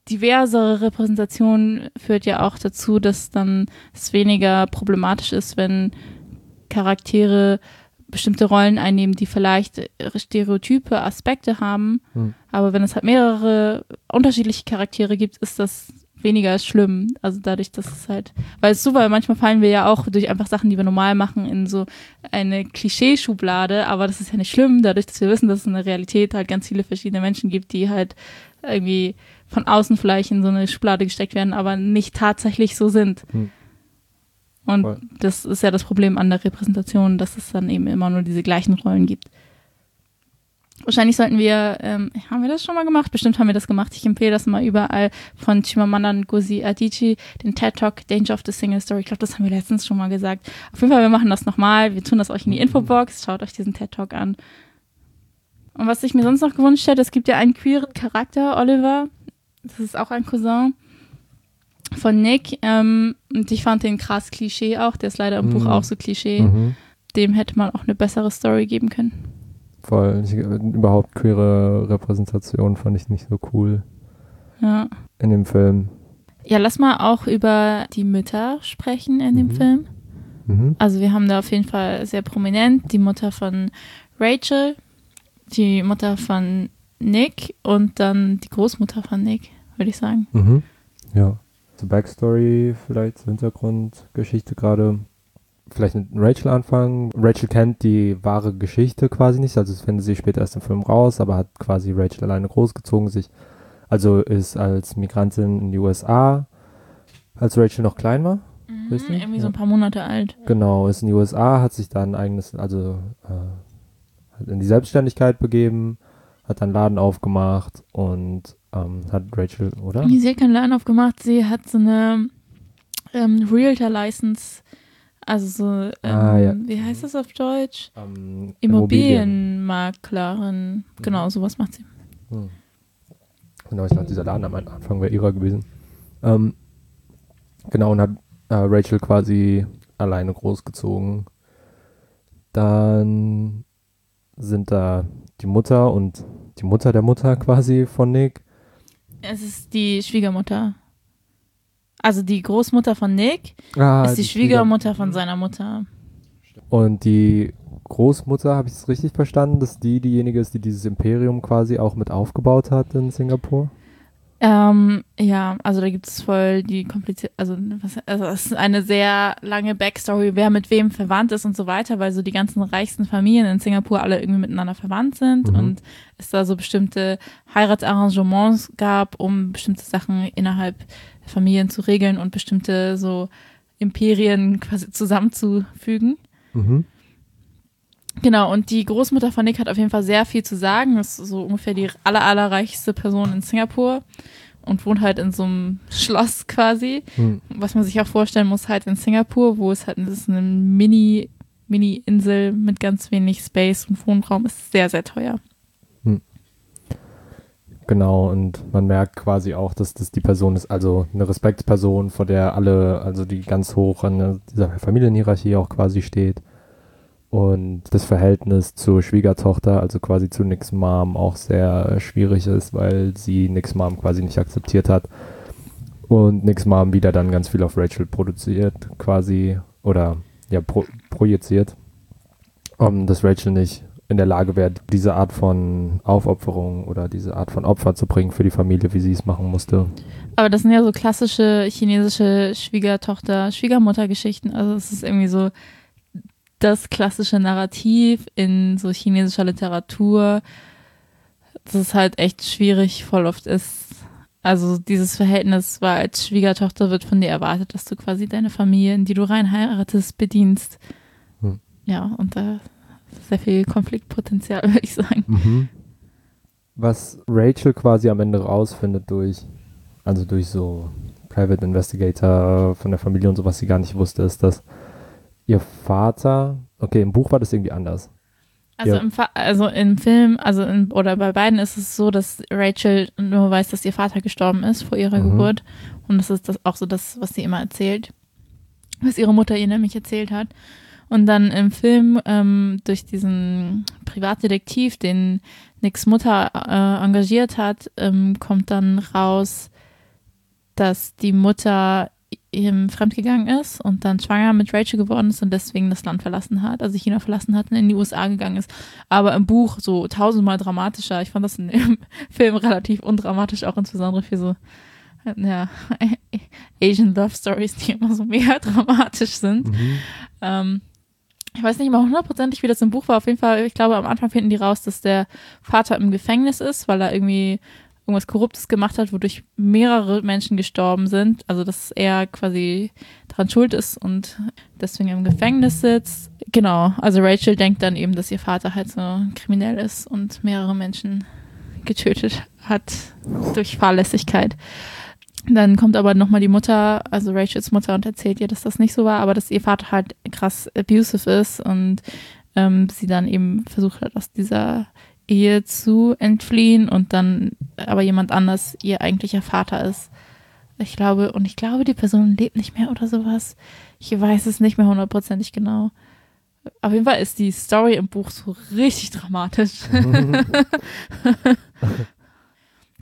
diversere Repräsentation führt ja auch dazu, dass dann es weniger problematisch ist, wenn Charaktere bestimmte Rollen einnehmen, die vielleicht stereotype Aspekte haben. Hm. Aber wenn es halt mehrere unterschiedliche Charaktere gibt, ist das weniger schlimm. Also dadurch, dass es halt, weil es so, weil manchmal fallen wir ja auch durch einfach Sachen, die wir normal machen, in so eine Klischeeschublade, aber das ist ja nicht schlimm, dadurch, dass wir wissen, dass es in der Realität halt ganz viele verschiedene Menschen gibt, die halt irgendwie von außen vielleicht in so eine Schublade gesteckt werden, aber nicht tatsächlich so sind. Hm. Und Voll. das ist ja das Problem an der Repräsentation, dass es dann eben immer nur diese gleichen Rollen gibt. Wahrscheinlich sollten wir, ähm, haben wir das schon mal gemacht? Bestimmt haben wir das gemacht. Ich empfehle das mal überall von Chimamanda Ngozi Adichie, den TED Talk Danger of the Single Story. Ich glaube, das haben wir letztens schon mal gesagt. Auf jeden Fall, wir machen das nochmal. Wir tun das euch in die Infobox. Schaut euch diesen TED Talk an. Und was ich mir sonst noch gewünscht hätte, es gibt ja einen queeren Charakter, Oliver, das ist auch ein Cousin von Nick. Ähm, und ich fand den krass Klischee auch. Der ist leider im mhm. Buch auch so Klischee. Mhm. Dem hätte man auch eine bessere Story geben können. Voll. Ich, überhaupt queere Repräsentation fand ich nicht so cool. Ja. In dem Film. Ja, lass mal auch über die Mütter sprechen in mhm. dem Film. Mhm. Also wir haben da auf jeden Fall sehr prominent die Mutter von Rachel, die Mutter von Nick und dann die Großmutter von Nick, würde ich sagen. Mhm. Ja. Zur Backstory, vielleicht zur Hintergrundgeschichte gerade. Vielleicht mit Rachel anfangen. Rachel kennt die wahre Geschichte quasi nicht, also das findet sie später erst im Film raus, aber hat quasi Rachel alleine großgezogen, sich, also ist als Migrantin in die USA, als Rachel noch klein war. Mhm, Richtig? irgendwie so Ja. ein paar Monate alt. Genau, ist in die USA, hat sich dann ein eigenes, also äh, hat in die Selbstständigkeit begeben, hat dann Laden aufgemacht und ähm, hat Rachel, oder? Sie hat keinen Laden aufgemacht, sie hat so eine ähm, Realtor-License, also so, ähm, Ah, ja. wie heißt das auf Deutsch? Ähm, Immobilienmaklerin. Genau, sowas macht sie. Hm. Genau, ich glaube, dieser Laden am Anfang wäre ihrer gewesen. Ähm, genau, und hat äh, Rachel quasi alleine großgezogen. Dann sind da die Mutter und die Mutter der Mutter quasi von Nick. Es ist die Schwiegermutter. Also die Großmutter von Nick Ah, ist die, Schwiegermutter von seiner Mutter. Und die Großmutter, habe ich es richtig verstanden, dass die diejenige ist, die dieses Imperium quasi auch mit aufgebaut hat in Singapur? Ähm, ja, also da gibt es voll die komplizierte, also, was, also es ist eine sehr lange Backstory, wer mit wem verwandt ist und so weiter, weil so die ganzen reichsten Familien in Singapur alle irgendwie miteinander verwandt sind Mhm. und es da so bestimmte Heiratsarrangements gab, um bestimmte Sachen innerhalb der Familien zu regeln und bestimmte so Imperien quasi zusammenzufügen. Mhm. Genau, und die Großmutter von Nick hat auf jeden Fall sehr viel zu sagen. Ist so ungefähr die aller, allerreichste Person in Singapur und wohnt halt in so einem Schloss quasi. Hm. Was man sich auch vorstellen muss, halt in Singapur, wo es halt das ist eine Mini, Mini-Insel mit ganz wenig Space und Wohnraum ist sehr, sehr teuer. Genau, und man merkt quasi auch, dass das die Person ist, also eine Respektsperson, vor der alle, also die ganz hoch an dieser Familienhierarchie auch quasi steht. Und das Verhältnis zur Schwiegertochter, also quasi zu Nicks Mom, auch sehr schwierig ist, weil sie Nicks Mom quasi nicht akzeptiert hat. Und Nicks Mom wieder dann ganz viel auf Rachel produziert, quasi, oder ja, pro, projiziert. Um, dass Rachel nicht in der Lage wäre, diese Art von Aufopferung oder diese Art von Opfer zu bringen für die Familie, wie sie es machen musste. Aber das sind ja so klassische chinesische Schwiegertochter, Schwiegermutter-Geschichten. Also es ist irgendwie so das klassische Narrativ in so chinesischer Literatur, dass es halt echt schwierig voll oft ist. Also dieses Verhältnis war als Schwiegertochter wird von dir erwartet, dass du quasi deine Familie, in die du rein heiratest, bedienst. Hm. Ja, und da ist sehr viel Konfliktpotenzial, würde ich sagen. Was Rachel quasi am Ende rausfindet durch, also durch so Private Investigator von der Familie und so, was sie gar nicht wusste, ist, dass ihr Vater, okay, im Buch war das irgendwie anders. Also, Ja. im, also im Film, also in, oder bei beiden ist es so, dass Rachel nur weiß, dass ihr Vater gestorben ist vor ihrer Mhm. Geburt. Und das ist das auch so das, was sie immer erzählt. Was ihre Mutter ihr nämlich erzählt hat. Und dann im Film ähm, durch diesen Privatdetektiv, den Nicks Mutter äh, engagiert hat, ähm, kommt dann raus, dass die Mutter ihm fremdgegangen ist und dann schwanger mit Rachel geworden ist und deswegen das Land verlassen hat, also China verlassen hat und in die USA gegangen ist. Aber im Buch so tausendmal dramatischer. Ich fand das in dem Film relativ undramatisch, auch insbesondere für so ja, Asian Love Stories, die immer so mega dramatisch sind. Ähm, ich weiß nicht mal hundertprozentig, wie das im Buch war. Auf jeden Fall, ich glaube, am Anfang finden die raus, dass der Vater im Gefängnis ist, weil er irgendwie irgendwas Korruptes gemacht hat, wodurch mehrere Menschen gestorben sind. Also, dass er quasi daran schuld ist und deswegen im Gefängnis sitzt. Genau, also Rachel denkt dann eben, dass ihr Vater halt so kriminell ist und mehrere Menschen getötet hat durch Fahrlässigkeit. Dann kommt aber nochmal die Mutter, also Rachels Mutter, und erzählt ihr, dass das nicht so war, aber dass ihr Vater halt krass abusive ist und ähm, sie dann eben versucht hat, aus dieser Ehe zu entfliehen und dann aber jemand anders ihr eigentlicher Vater ist. Ich glaube, und ich glaube, die Person lebt nicht mehr oder sowas. Ich weiß es nicht mehr hundertprozentig genau. Auf jeden Fall ist die Story im Buch so richtig dramatisch.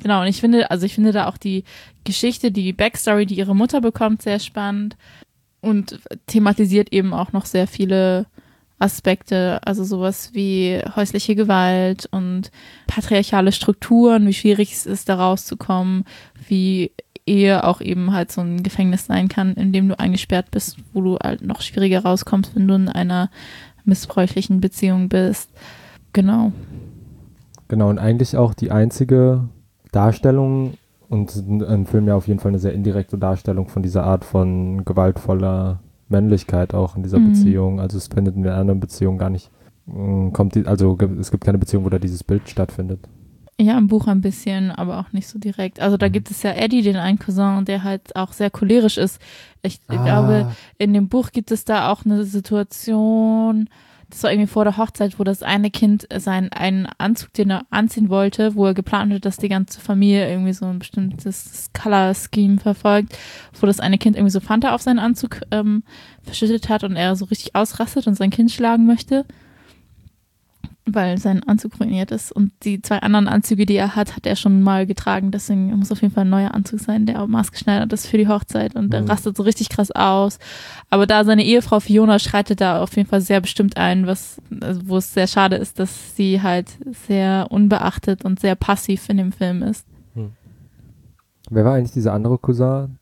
Genau, und ich finde, also ich finde da auch die Geschichte, die Backstory, die ihre Mutter bekommt, sehr spannend und thematisiert eben auch noch sehr viele Aspekte, also sowas wie häusliche Gewalt und patriarchale Strukturen, wie schwierig es ist, da rauszukommen, wie Ehe auch eben halt so ein Gefängnis sein kann, in dem du eingesperrt bist, wo du halt noch schwieriger rauskommst, wenn du in einer missbräuchlichen Beziehung bist. Genau. Genau, und eigentlich auch die einzige Darstellung und ein Film ja auf jeden Fall eine sehr indirekte Darstellung von dieser Art von gewaltvoller Männlichkeit auch in dieser mhm. Beziehung. Also es findet in der anderen Beziehung gar nicht, mm, kommt die, also es gibt keine Beziehung, wo da dieses Bild stattfindet. Ja, im Buch ein bisschen, aber auch nicht so direkt. Also da mhm. gibt es ja Eddie, den einen Cousin, der halt auch sehr cholerisch ist. Ich ah. glaube, in dem Buch gibt es da auch eine Situation, das war irgendwie vor der Hochzeit, wo das eine Kind seinen einen Anzug, den er anziehen wollte, wo er geplant hat, dass die ganze Familie irgendwie so ein bestimmtes Color Scheme verfolgt, wo das eine Kind irgendwie so Fanta auf seinen Anzug ähm, verschüttet hat und er so richtig ausrastet und sein Kind schlagen möchte weil sein Anzug ruiniert ist. Und die zwei anderen Anzüge, die er hat, hat er schon mal getragen. Deswegen muss auf jeden Fall ein neuer Anzug sein, der auch maßgeschneidert ist für die Hochzeit. Und der mhm. rastet so richtig krass aus. Aber da seine Ehefrau Fiona schreitet da auf jeden Fall sehr bestimmt ein, was, also wo es sehr schade ist, dass sie halt sehr unbeachtet und sehr passiv in dem Film ist. Hm. Wer war eigentlich dieser andere Cousin?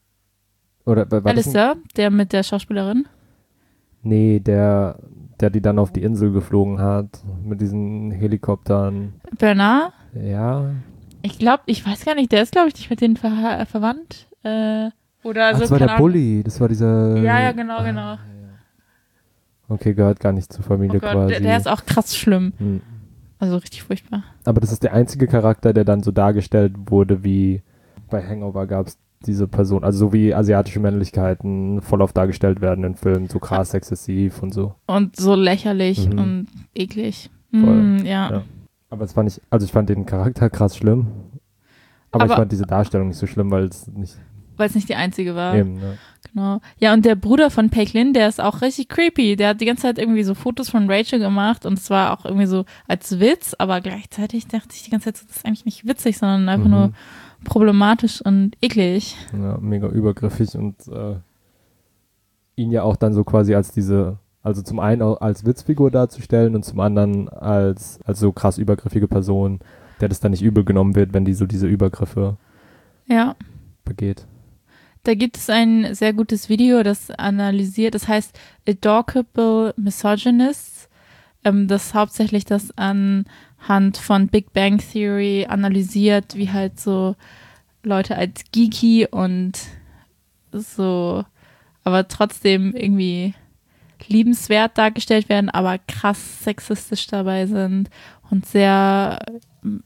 Oder war Alistair, der mit der Schauspielerin? Nee, der der die dann auf die Insel geflogen hat mit diesen Helikoptern. Bernard? Ja. Ich glaube, ich weiß gar nicht, der ist glaube ich nicht mit denen ver äh, verwandt. Äh, oder Ach, so. Das war der Ahnung. Bully, das war dieser. Ja, ja, genau, ah, genau. Okay, gehört gar nicht zur Familie oh Gott, quasi. Der, der, ist auch krass schlimm. Hm. Also richtig furchtbar. Aber das ist der einzige Charakter, der dann so dargestellt wurde, wie bei Hangover gab es diese Person, also so wie asiatische Männlichkeiten voll oft dargestellt werden in Filmen, so krass exzessiv und so. Und so lächerlich mhm. und eklig. Mm, ja. ja. Aber es fand ich, also ich fand den Charakter krass schlimm. Aber, aber ich fand diese Darstellung nicht so schlimm, weil es nicht. Weil es nicht die einzige war. Eben, ja. Genau. Ja, und der Bruder von Peiklin, der ist auch richtig creepy. Der hat die ganze Zeit irgendwie so Fotos von Rachel gemacht und es war auch irgendwie so als Witz, aber gleichzeitig dachte ich die ganze Zeit, das ist eigentlich nicht witzig, sondern einfach mhm. nur problematisch und eklig. Ja, mega übergriffig und äh, ihn ja auch dann so quasi als diese, also zum einen als Witzfigur darzustellen und zum anderen als, als so krass übergriffige Person, der das dann nicht übel genommen wird, wenn die so diese Übergriffe ja. begeht. Da gibt es ein sehr gutes Video, das analysiert, das heißt Adorable Misogynists, ähm, das hauptsächlich das an Hand von Big Bang Theory analysiert, wie halt so Leute als geeky und so, aber trotzdem irgendwie liebenswert dargestellt werden, aber krass sexistisch dabei sind und sehr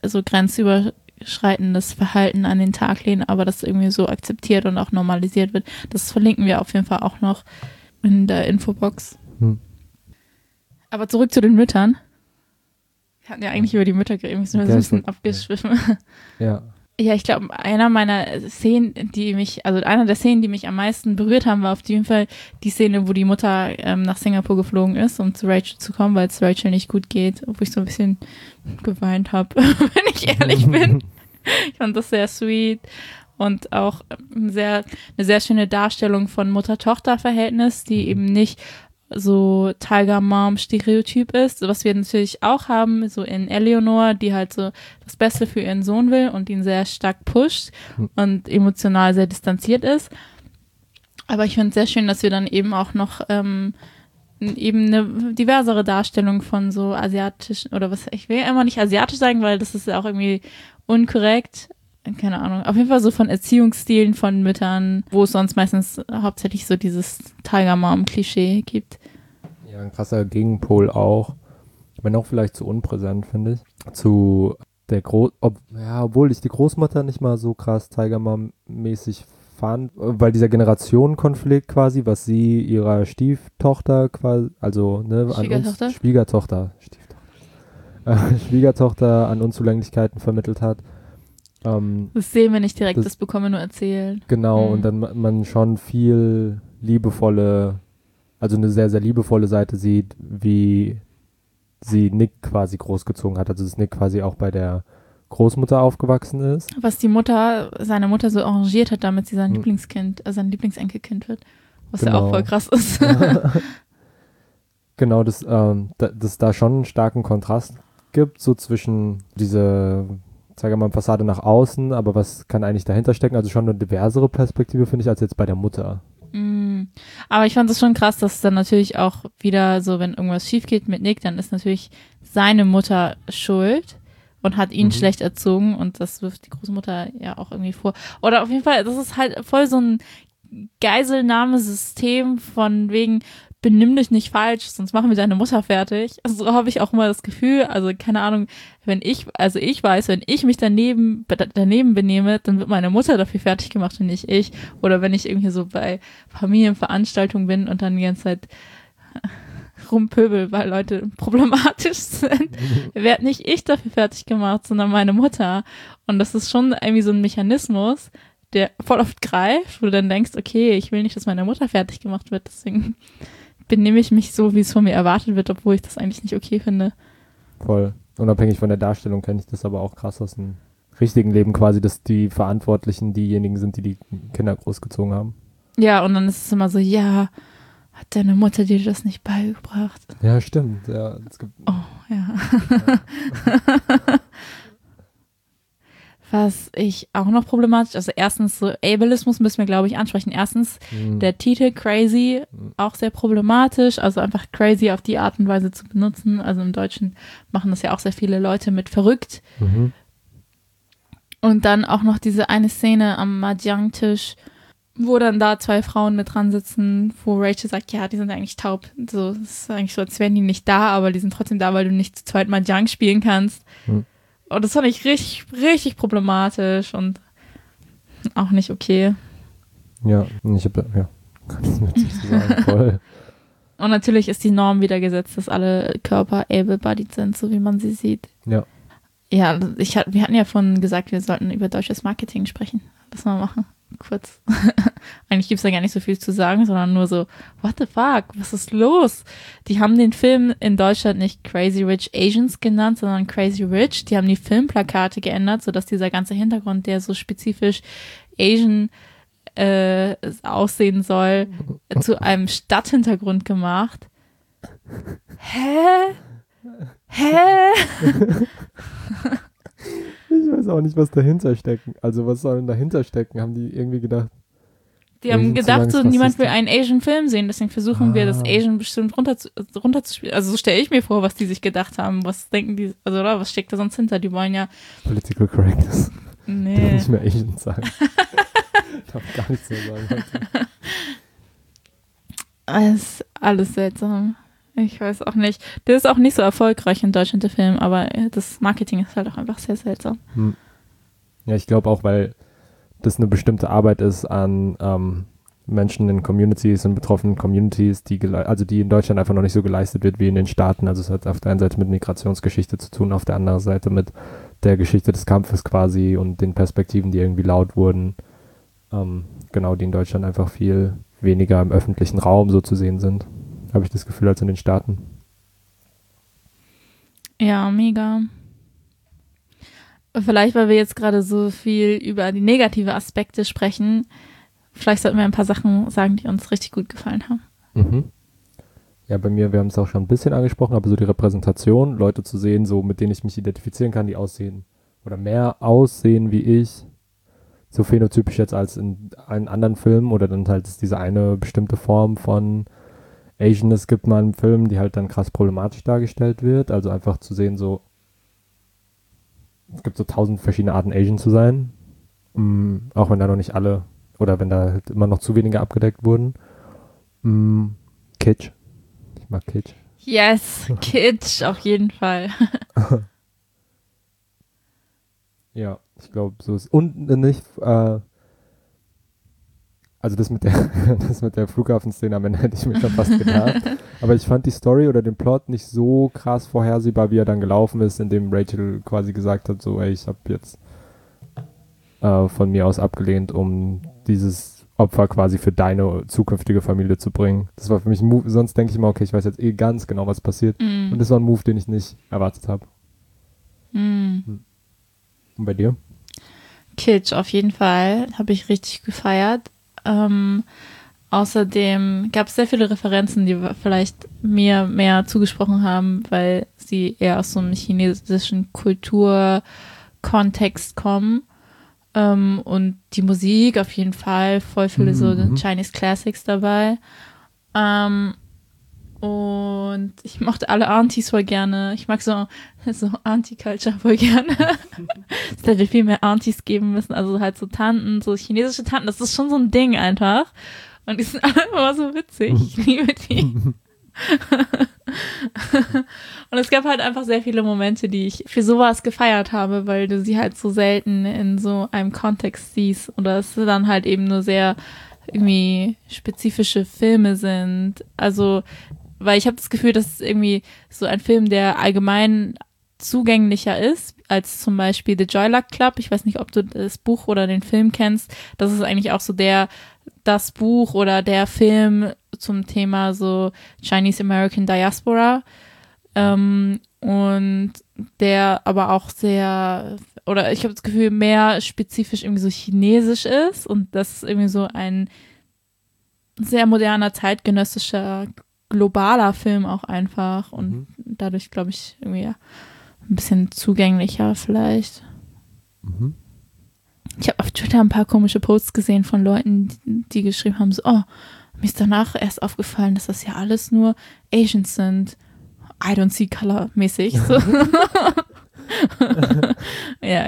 so grenzüberschreitendes Verhalten an den Tag legen, aber das irgendwie so akzeptiert und auch normalisiert wird. Das verlinken wir auf jeden Fall auch noch in der Infobox. Hm. Aber zurück zu den Müttern. Wir hatten ja eigentlich über die Mütter geredet, wir sind ein bisschen abgeschwiffen. Ja. Ja, ich glaube, einer meiner Szenen, die mich, also einer der Szenen, die mich am meisten berührt haben, war auf jeden Fall die Szene, wo die Mutter ähm, nach Singapur geflogen ist, um zu Rachel zu kommen, weil es Rachel nicht gut geht, wo ich so ein bisschen geweint habe, wenn ich ehrlich bin. ich fand das sehr sweet und auch sehr, eine sehr schöne Darstellung von Mutter-Tochter-Verhältnis, die eben nicht so Tiger Mom Stereotyp ist, was wir natürlich auch haben, so in Eleanor, die halt so das Beste für ihren Sohn will und ihn sehr stark pusht hm. und emotional sehr distanziert ist. Aber ich finde es sehr schön, dass wir dann eben auch noch ähm, eben eine diversere Darstellung von so asiatischen oder was ich will immer nicht asiatisch sagen, weil das ist ja auch irgendwie unkorrekt, keine Ahnung, auf jeden Fall so von Erziehungsstilen von Müttern, wo es sonst meistens hauptsächlich so dieses Tiger Mom Klischee gibt. Ja, ein krasser Gegenpol auch, wenn auch vielleicht zu unpräsent, finde ich, zu der Groß, ob, ja, obwohl ich die Großmutter nicht mal so krass Tiger Mom mäßig fand, weil dieser Generationenkonflikt quasi, was sie ihrer Stieftochter quasi, also ne, an uns, Schwiegertochter, Stieftochter, äh, Schwiegertochter an Unzulänglichkeiten vermittelt hat ähm, das sehen wir nicht direkt, das, das bekommen wir nur erzählt. Genau, mhm. und dann man schon viel liebevolle, also eine sehr, sehr liebevolle Seite sieht, wie sie Nick quasi großgezogen hat. Also dass Nick quasi auch bei der Großmutter aufgewachsen ist. Was die Mutter, seine Mutter so arrangiert hat, damit sie sein mhm. Lieblingskind, also sein Lieblingsenkelkind wird. Was genau. ja auch voll krass ist. Genau, dass ähm, da, dass da schon einen starken Kontrast gibt, so zwischen diese, sage mal, Fassade nach außen, aber was kann eigentlich dahinter stecken? Also schon eine diversere Perspektive, finde ich, als jetzt bei der Mutter. Mm. Aber ich fand es schon krass, dass dann natürlich auch wieder so, wenn irgendwas schief geht mit Nick, dann ist natürlich seine Mutter schuld und hat ihn Mhm. schlecht erzogen und das wirft die Großmutter ja auch irgendwie vor. Oder auf jeden Fall, das ist halt voll so ein Geiselnahmesystem von wegen, benimm dich nicht falsch, sonst machen wir deine Mutter fertig. Also so habe ich auch immer das Gefühl, also keine Ahnung, wenn ich, also ich weiß, wenn ich mich daneben, daneben benehme, dann wird meine Mutter dafür fertig gemacht und nicht ich. Oder wenn ich irgendwie so bei Familienveranstaltungen bin und dann die ganze Zeit rumpöbel, weil Leute problematisch sind, werde nicht ich dafür fertig gemacht, sondern meine Mutter. Und das ist schon irgendwie so ein Mechanismus, der voll oft greift, wo du dann denkst, okay, ich will nicht, dass meine Mutter fertig gemacht wird, deswegen benehme ich mich so, wie es von mir erwartet wird, obwohl ich das eigentlich nicht okay finde. Voll. Unabhängig von der Darstellung kenne ich das aber auch krass aus dem richtigen Leben quasi, dass die Verantwortlichen diejenigen sind, die die Kinder großgezogen haben. Ja, und dann ist es immer so, ja, hat deine Mutter dir das nicht beigebracht? Ja, stimmt. Ja, Oh, ja. Was ich auch noch problematisch, also erstens so Ableismus müssen wir, glaube ich, ansprechen. Erstens mh, der Titel Crazy, Mhm. auch sehr problematisch, also einfach crazy auf die Art und Weise zu benutzen. Also im Deutschen machen das ja auch sehr viele Leute mit verrückt. mhm. Und dann auch noch diese eine Szene am Mahjong-Tisch, wo dann da zwei Frauen mit dran sitzen, wo Rachel sagt, ja, die sind eigentlich taub. So, es ist eigentlich so, als wären die nicht da, aber die sind trotzdem da, weil du nicht zu zweit Mahjong spielen kannst. Hm. Und das fand ich richtig, richtig problematisch und auch nicht okay. Ja, ich habe, ja, kann ich nicht so sagen. Voll. Und natürlich ist die Norm wieder gesetzt, dass alle Körper able-bodied sind, so wie man sie sieht. Ja. Ja, ich, hat- wir hatten ja vorhin gesagt, wir sollten über deutsches Marketing sprechen. Lass mal machen. Kurz. Eigentlich gibt's da gar nicht so viel zu sagen, sondern nur so, what the fuck, was ist los? Die haben den Film in Deutschland nicht Crazy Rich Asians genannt, sondern Crazy Rich. Die haben die Filmplakate geändert, sodass dieser ganze Hintergrund, der so spezifisch Asian äh, aussehen soll, zu einem Stadthintergrund gemacht. Hä? Hä? Ich weiß auch nicht, was dahinter stecken. Also was soll denn dahinter stecken? Haben die irgendwie gedacht, Die haben Asian gedacht, so niemand will einen Asian-Film sehen, deswegen versuchen wir das Ah. Asian bestimmt runter zu, runterzuspielen. Also so stelle ich mir vor, was die sich gedacht haben. Was denken die, also oder was steckt da sonst hinter? Die wollen ja, Political Correctness. Nee. nicht mehr Asian sagen. ich darf gar nichts mehr sagen heute. Es ist alles seltsam. Ich weiß auch nicht. Der ist auch nicht so erfolgreich in Deutschland, der Film, aber das Marketing ist halt auch einfach sehr seltsam. Hm. Ja, ich glaube auch, weil das eine bestimmte Arbeit ist an ähm, Menschen in Communities und betroffenen Communities, die also die in Deutschland einfach noch nicht so geleistet wird wie in den Staaten. Also es hat auf der einen Seite mit Migrationsgeschichte zu tun, auf der anderen Seite mit der Geschichte des Kampfes quasi und den Perspektiven, die irgendwie laut wurden. Ähm, genau, die in Deutschland einfach viel weniger im öffentlichen Raum so zu sehen sind, habe ich das Gefühl, als in den Staaten. Ja, mega. Vielleicht, weil wir jetzt gerade so viel über die negative Aspekte sprechen, vielleicht sollten wir ein paar Sachen sagen, die uns richtig gut gefallen haben. Mhm. Ja, bei mir, wir haben es auch schon ein bisschen angesprochen, aber so die Repräsentation, Leute zu sehen, so mit denen ich mich identifizieren kann, die aussehen oder mehr aussehen wie ich, so phänotypisch jetzt als in allen anderen Filmen oder dann halt es diese eine bestimmte Form von Asianness gibt mal im Film, die halt dann krass problematisch dargestellt wird. Also einfach zu sehen, so es gibt so tausend verschiedene Arten Asian zu sein, mm, auch wenn da noch nicht alle oder wenn da halt immer noch zu wenige abgedeckt wurden. Mm, Kitsch. Ich mag Kitsch. Yes, Kitsch, auf jeden Fall. Ja, ich glaube, so ist. Und nicht, äh, also das mit der, das mit der Flughafenszene am Ende hätte ich mir schon fast gedacht. Aber ich fand die Story oder den Plot nicht so krass vorhersehbar, wie er dann gelaufen ist, indem Rachel quasi gesagt hat, so, ey, ich habe jetzt äh, von mir aus abgelehnt, um dieses Opfer quasi für deine zukünftige Familie zu bringen. Das war für mich ein Move, sonst denke ich immer, okay, ich weiß jetzt eh ganz genau, was passiert. Und Mm. das war ein Move, den ich nicht erwartet habe. Mm. Und bei dir? Kitsch, auf jeden Fall. Habe ich richtig gefeiert. Ähm, außerdem gab es sehr viele Referenzen, die vielleicht mir mehr zugesprochen haben, weil sie eher aus so einem chinesischen Kulturkontext kommen. Ähm, und die Musik auf jeden Fall, voll viele so Mhm. Chinese Classics dabei. Ähm, und ich mochte alle Aunties voll gerne. Ich mag so, so Auntie-Culture voll gerne. es hätte viel mehr Aunties geben müssen. Also halt so Tanten, so chinesische Tanten. Das ist schon so ein Ding einfach. Und die sind alle immer so witzig. Ich liebe die. Und es gab halt einfach sehr viele Momente, die ich für sowas gefeiert habe, weil du sie halt so selten in so einem Kontext siehst. Oder es dann halt eben nur sehr irgendwie spezifische Filme sind. Also, weil ich habe das Gefühl, dass irgendwie so ein Film, der allgemein zugänglicher ist, als zum Beispiel The Joy Luck Club. Ich weiß nicht, ob du das Buch oder den Film kennst. Das ist eigentlich auch so der, das Buch oder der Film zum Thema so Chinese American Diaspora. Ähm, und der aber auch sehr, oder ich habe das Gefühl, mehr spezifisch irgendwie so chinesisch ist und das ist irgendwie so ein sehr moderner, zeitgenössischer, globaler Film auch einfach und Mhm. dadurch, glaube ich, irgendwie ein bisschen zugänglicher vielleicht. Mhm. Ich habe auf Twitter ein paar komische Posts gesehen von Leuten, die, die geschrieben haben, so, oh, mir ist danach erst aufgefallen, dass das ja alles nur Asians sind. I don't see color mäßig. So. ja,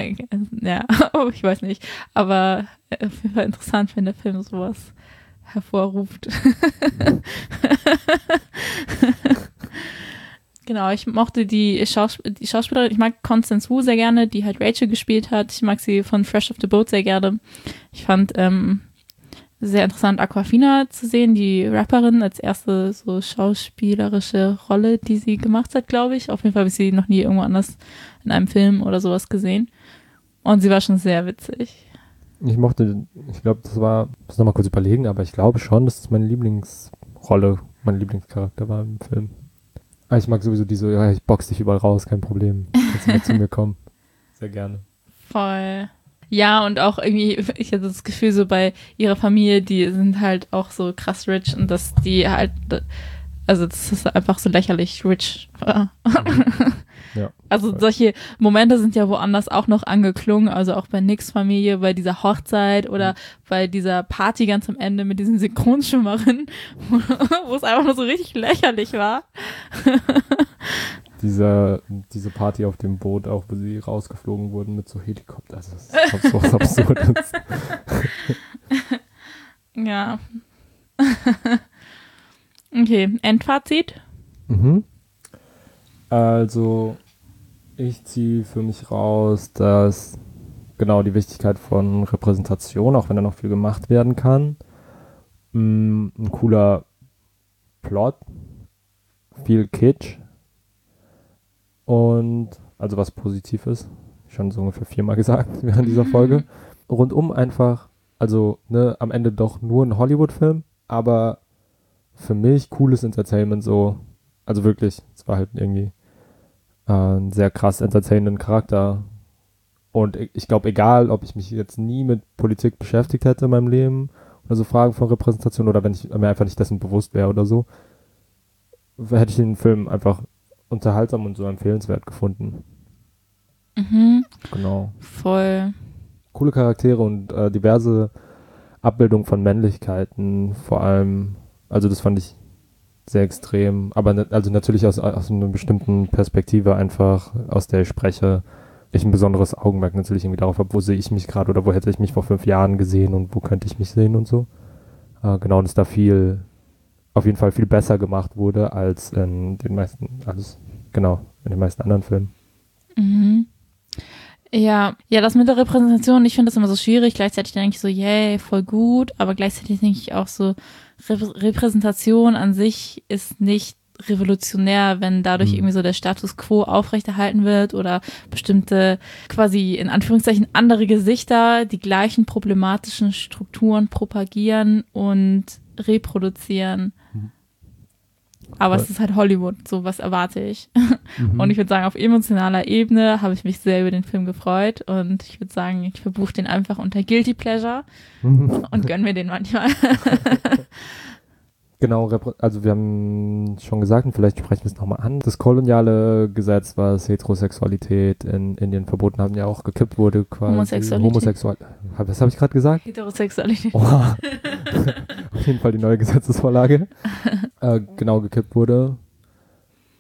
ja, oh, ich weiß nicht. Aber äh, auf jeden Fall interessant, wenn der Film sowas hervorruft. genau, ich mochte die, Schaus die Schauspielerin, ich mag Constance Wu sehr gerne, die halt Rachel gespielt hat. Ich mag sie von Fresh of the Boat sehr gerne. Ich fand ähm, sehr interessant, Aquafina zu sehen, die Rapperin als erste so schauspielerische Rolle, die sie gemacht hat, glaube ich. Auf jeden Fall habe ich sie noch nie irgendwo anders in einem Film oder sowas gesehen. Und sie war schon sehr witzig. Ich mochte, ich glaube, das war, muss nochmal kurz überlegen, aber ich glaube schon, dass das meine Lieblingsrolle, mein Lieblingscharakter war im Film. Ah, ich mag sowieso diese, ja, ich box dich überall raus, kein Problem. Kannst du mit zu mir kommen. Sehr gerne. Voll. Ja, und auch irgendwie, ich hatte das Gefühl, so bei ihrer Familie, die sind halt auch so krass rich und dass die halt, also das ist einfach so lächerlich rich. war. Ja. Also solche Momente sind ja woanders auch noch angeklungen, also auch bei Nicks Familie, bei dieser Hochzeit oder bei dieser Party ganz am Ende mit diesen Synchronschimmerinnen, wo es einfach nur so richtig lächerlich war. Diese, diese Party auf dem Boot, auch wo sie rausgeflogen wurden mit so Helikopter. Also das ist so was Absurdes. Ja. Okay, Endfazit? Mhm. Also, ich ziehe für mich raus, dass genau die Wichtigkeit von Repräsentation, auch wenn da noch viel gemacht werden kann, mm, ein cooler Plot, viel Kitsch und also was positiv ist, schon so ungefähr viermal gesagt während dieser Folge. Rundum einfach, also ne, am Ende doch nur ein Hollywood-Film, aber für mich cooles Entertainment so, also wirklich, es war halt irgendwie äh, ein sehr krass entertainenden Charakter. Und ich, ich glaube, egal, ob ich mich jetzt nie mit Politik beschäftigt hätte in meinem Leben oder so Fragen von Repräsentation oder wenn ich mir einfach nicht dessen bewusst wäre oder so, hätte ich den Film einfach unterhaltsam und so empfehlenswert gefunden. Mhm, Genau. voll. Coole Charaktere und äh, diverse Abbildungen von Männlichkeiten, vor allem, also das fand ich sehr extrem, aber ne, also natürlich aus, aus einer bestimmten Perspektive einfach, aus der ich spreche, ich ein besonderes Augenmerk natürlich irgendwie darauf habe, wo sehe ich mich gerade oder wo hätte ich mich vor fünf Jahren gesehen und wo könnte ich mich sehen und so. Äh, genau, und dass da viel, auf jeden Fall viel besser gemacht wurde als in den meisten, alles, genau, in den meisten anderen Filmen. Mhm. Ja, ja, das mit der Repräsentation, ich finde das immer so schwierig. Gleichzeitig denke ich so, yay, voll gut, aber gleichzeitig denke ich auch so, Repräsentation an sich ist nicht revolutionär, wenn dadurch Mhm. irgendwie so der Status quo aufrechterhalten wird oder bestimmte quasi in Anführungszeichen andere Gesichter die gleichen problematischen Strukturen propagieren und reproduzieren. Aber es ist halt Hollywood, so was erwarte ich. Mhm. Und ich würde sagen, auf emotionaler Ebene habe ich mich sehr über den Film gefreut und ich würde sagen, ich verbuche den einfach unter Guilty Pleasure und gönn mir den manchmal. Genau, also wir haben schon gesagt, und vielleicht sprechen wir es nochmal an, das koloniale Gesetz, was Heterosexualität in Indien verboten haben, ja auch gekippt wurde quasi. Homosexualität. Homosexual Was habe ich gerade gesagt? Heterosexualität. Oha. Auf jeden Fall die neue Gesetzesvorlage. äh, genau, gekippt wurde.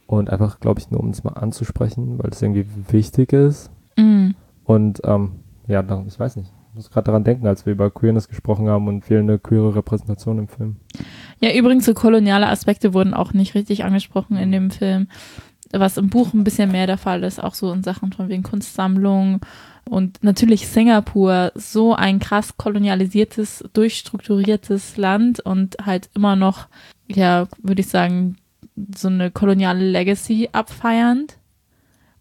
Und einfach, glaube ich, nur um es mal anzusprechen, weil es irgendwie wichtig ist. Mm. Und ähm, ja, ich weiß nicht. Muss gerade daran denken, als wir über Queerness gesprochen haben und fehlende queere Repräsentation im Film. Ja, übrigens, so koloniale Aspekte wurden auch nicht richtig angesprochen in dem Film, was im Buch ein bisschen mehr der Fall ist, auch so in Sachen von wegen Kunstsammlung und natürlich Singapur, so ein krass kolonialisiertes, durchstrukturiertes Land und halt immer noch, ja, würde ich sagen, so eine koloniale Legacy abfeiernd.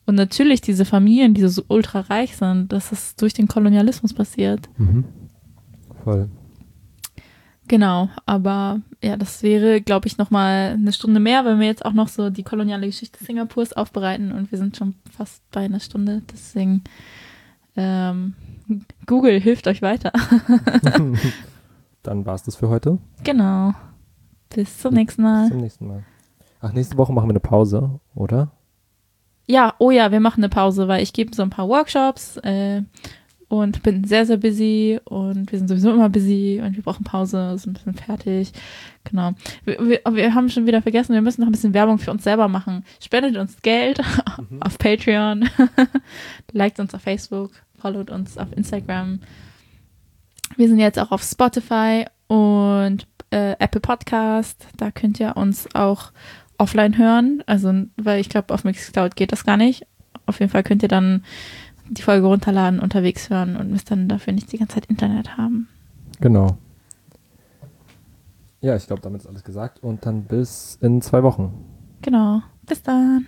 Und natürlich diese Familien, die so ultra reich sind, das ist durch den Kolonialismus passiert. Voll. Genau, aber ja, das wäre, glaube ich, nochmal eine Stunde mehr, wenn wir jetzt auch noch so die koloniale Geschichte Singapurs aufbereiten und wir sind schon fast bei einer Stunde. Deswegen, ähm, Google hilft euch weiter. Dann war es das für heute. genau. Bis zum nächsten Bis Mal. zum nächsten Mal. Ach, nächste Woche machen wir eine Pause, oder? Ja, oh ja, wir machen eine Pause, weil ich gebe so ein paar Workshops äh, und bin sehr, sehr busy und wir sind sowieso immer busy und wir brauchen Pause, sind ein bisschen fertig. Genau. Wir, wir, wir haben schon wieder vergessen, wir müssen noch ein bisschen Werbung für uns selber machen. Spendet uns Geld auf Patreon, liked uns auf Facebook, followt uns auf Instagram. Wir sind jetzt auch auf Spotify und äh, Apple Podcast. Da könnt ihr uns auch offline hören. Also, weil ich glaube, auf Mixcloud geht das gar nicht. Auf jeden Fall könnt ihr dann die Folge runterladen, unterwegs hören und müsst dann dafür nicht die ganze Zeit Internet haben. Genau. Ja, ich glaube, damit ist alles gesagt. Und dann bis in zwei Wochen. Genau. Bis dann.